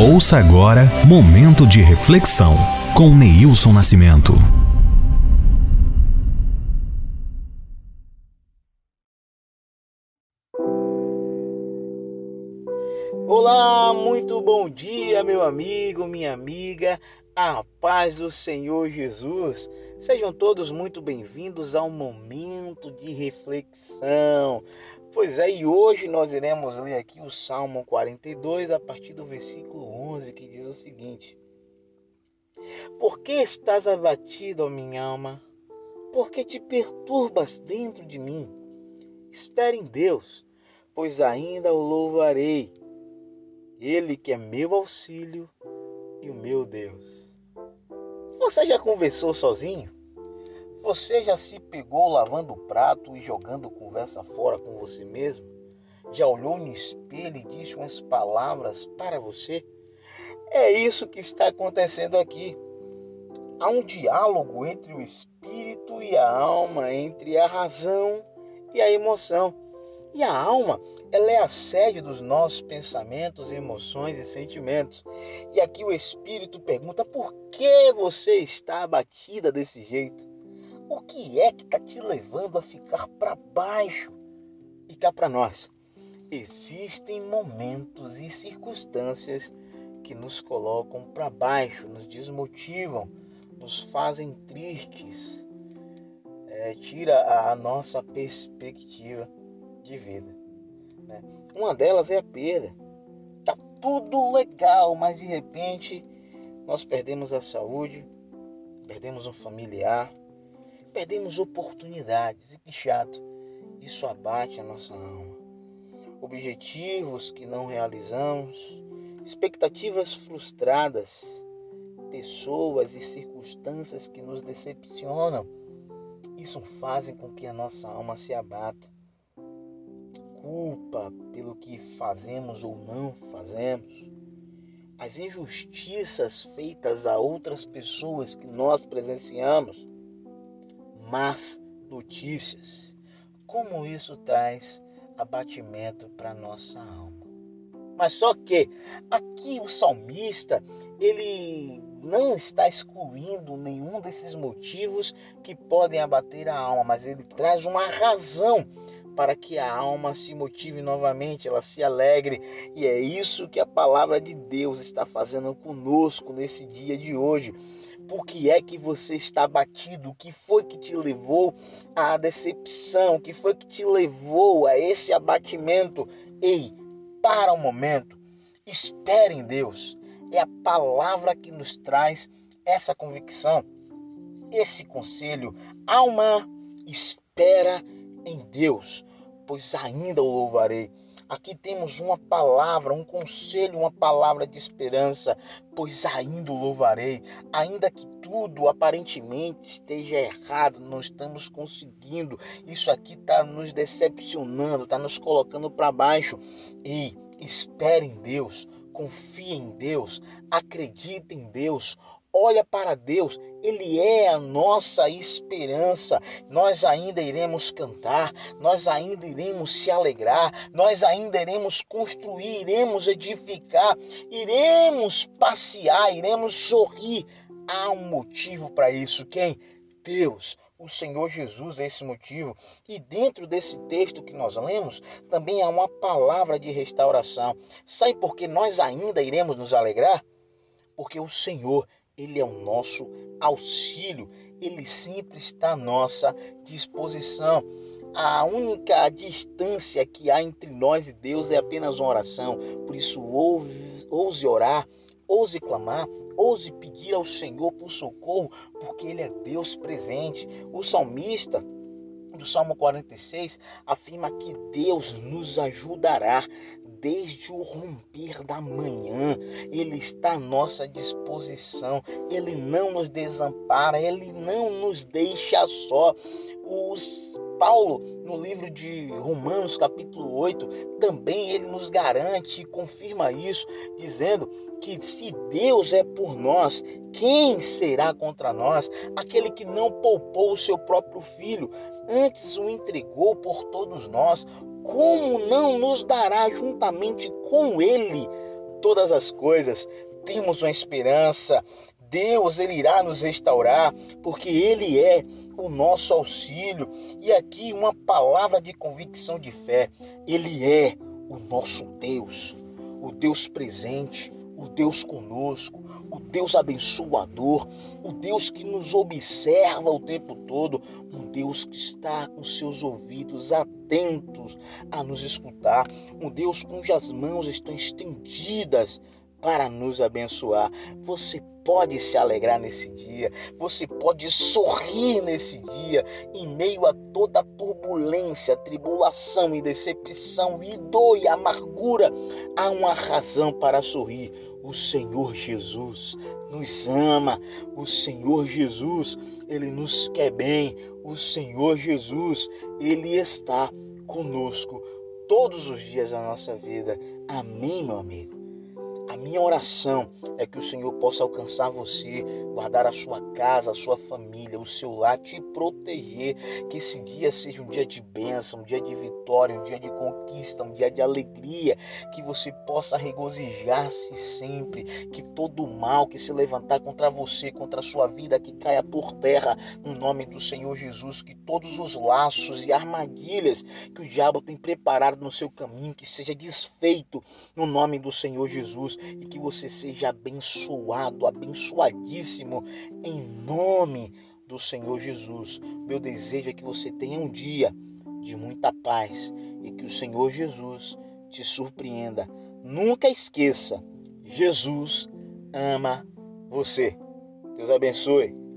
Ouça agora Momento de Reflexão com Neilson Nascimento. Olá, muito bom dia, meu amigo, minha amiga. A paz do Senhor Jesus. Sejam todos muito bem-vindos ao momento de reflexão. Pois é, e hoje nós iremos ler aqui o Salmo 42 a partir do versículo 11, que diz o seguinte: Por que estás abatido, ó minha alma? Por que te perturbas dentro de mim? Espere em Deus, pois ainda o louvarei. Ele que é meu auxílio e o meu Deus. Você já conversou sozinho? Você já se pegou lavando o prato e jogando conversa fora com você mesmo? Já olhou no espelho e disse umas palavras para você? É isso que está acontecendo aqui. Há um diálogo entre o espírito e a alma, entre a razão e a emoção. E a alma, ela é a sede dos nossos pensamentos, emoções e sentimentos. E aqui o espírito pergunta: por que você está abatida desse jeito? O que é que está te levando a ficar para baixo? E cá para nós, existem momentos e circunstâncias que nos colocam para baixo, nos desmotivam, nos fazem tristes, é, tira a nossa perspectiva de vida. Né? Uma delas é a perda. Tá tudo legal, mas de repente nós perdemos a saúde, perdemos um familiar, perdemos oportunidades. E que chato, isso abate a nossa alma. Objetivos que não realizamos, expectativas frustradas, pessoas e circunstâncias que nos decepcionam. Isso fazem com que a nossa alma se abata. Culpa pelo que fazemos ou não fazemos. As injustiças feitas a outras pessoas que nós presenciamos más notícias. Como isso traz abatimento para nossa alma. Mas só que aqui o salmista, ele não está excluindo nenhum desses motivos que podem abater a alma, mas ele traz uma razão para que a alma se motive novamente, ela se alegre. E é isso que a palavra de Deus está fazendo conosco nesse dia de hoje. Por que é que você está abatido? O que foi que te levou à decepção? O que foi que te levou a esse abatimento? Ei, para um momento, espere em Deus. É a palavra que nos traz essa convicção, esse conselho. Alma, espera em Deus pois ainda o louvarei. Aqui temos uma palavra, um conselho, uma palavra de esperança, pois ainda o louvarei. Ainda que tudo aparentemente esteja errado, não estamos conseguindo. Isso aqui está nos decepcionando, está nos colocando para baixo. E espere em Deus, confie em Deus, acredite em Deus, olha para Deus, Ele é a nossa esperança. Nós ainda iremos cantar, nós ainda iremos se alegrar, nós ainda iremos construir, iremos edificar, iremos passear, iremos sorrir. Há um motivo para isso. Quem? Deus. O Senhor Jesus é esse motivo. E dentro desse texto que nós lemos, também há uma palavra de restauração. Sabe por que nós ainda iremos nos alegrar? Porque o Senhor ele é o nosso auxílio, ele sempre está à nossa disposição. A única distância que há entre nós e Deus é apenas uma oração. Por isso, ouse, ouse orar, ouse clamar, ouse pedir ao Senhor por socorro, porque Ele é Deus presente. O salmista do Salmo 46 afirma que Deus nos ajudará desde o romper da manhã. Ele está à nossa disposição. Ele não nos desampara, ele não nos deixa só. Os Paulo, no livro de Romanos, capítulo 8, também ele nos garante e confirma isso, dizendo que se Deus é por nós, quem será contra nós? Aquele que não poupou o seu próprio filho, antes o entregou por todos nós, como não nos dará juntamente com ele todas as coisas. Temos uma esperança. Deus ele irá nos restaurar, porque ele é o nosso auxílio. E aqui uma palavra de convicção de fé. Ele é o nosso Deus, o Deus presente, o Deus conosco, o Deus abençoador, o Deus que nos observa o tempo todo, um Deus que está com seus ouvidos atentos a nos escutar, um Deus cujas mãos estão estendidas para nos abençoar. Você pode se alegrar nesse dia, você pode sorrir nesse dia, em meio a toda a turbulência, tribulação e decepção, e dor e amargura. Há uma razão para sorrir. O Senhor Jesus nos ama, o Senhor Jesus, ele nos quer bem, o Senhor Jesus, ele está conosco todos os dias da nossa vida. Amém, meu amigo. A minha oração é que o Senhor possa alcançar você, guardar a sua casa, a sua família, o seu lar, te proteger. Que esse dia seja um dia de bênção, um dia de vitória, um dia de conquista, um dia de alegria. Que você possa regozijar-se sempre. Que todo mal que se levantar contra você, contra a sua vida, que caia por terra, no nome do Senhor Jesus. Que todos os laços e armadilhas que o diabo tem preparado no seu caminho, que seja desfeito no nome do Senhor Jesus e que você seja abençoado, abençoadíssimo em nome do Senhor Jesus. Meu desejo é que você tenha um dia de muita paz e que o Senhor Jesus te surpreenda. Nunca esqueça, Jesus ama você. Deus abençoe.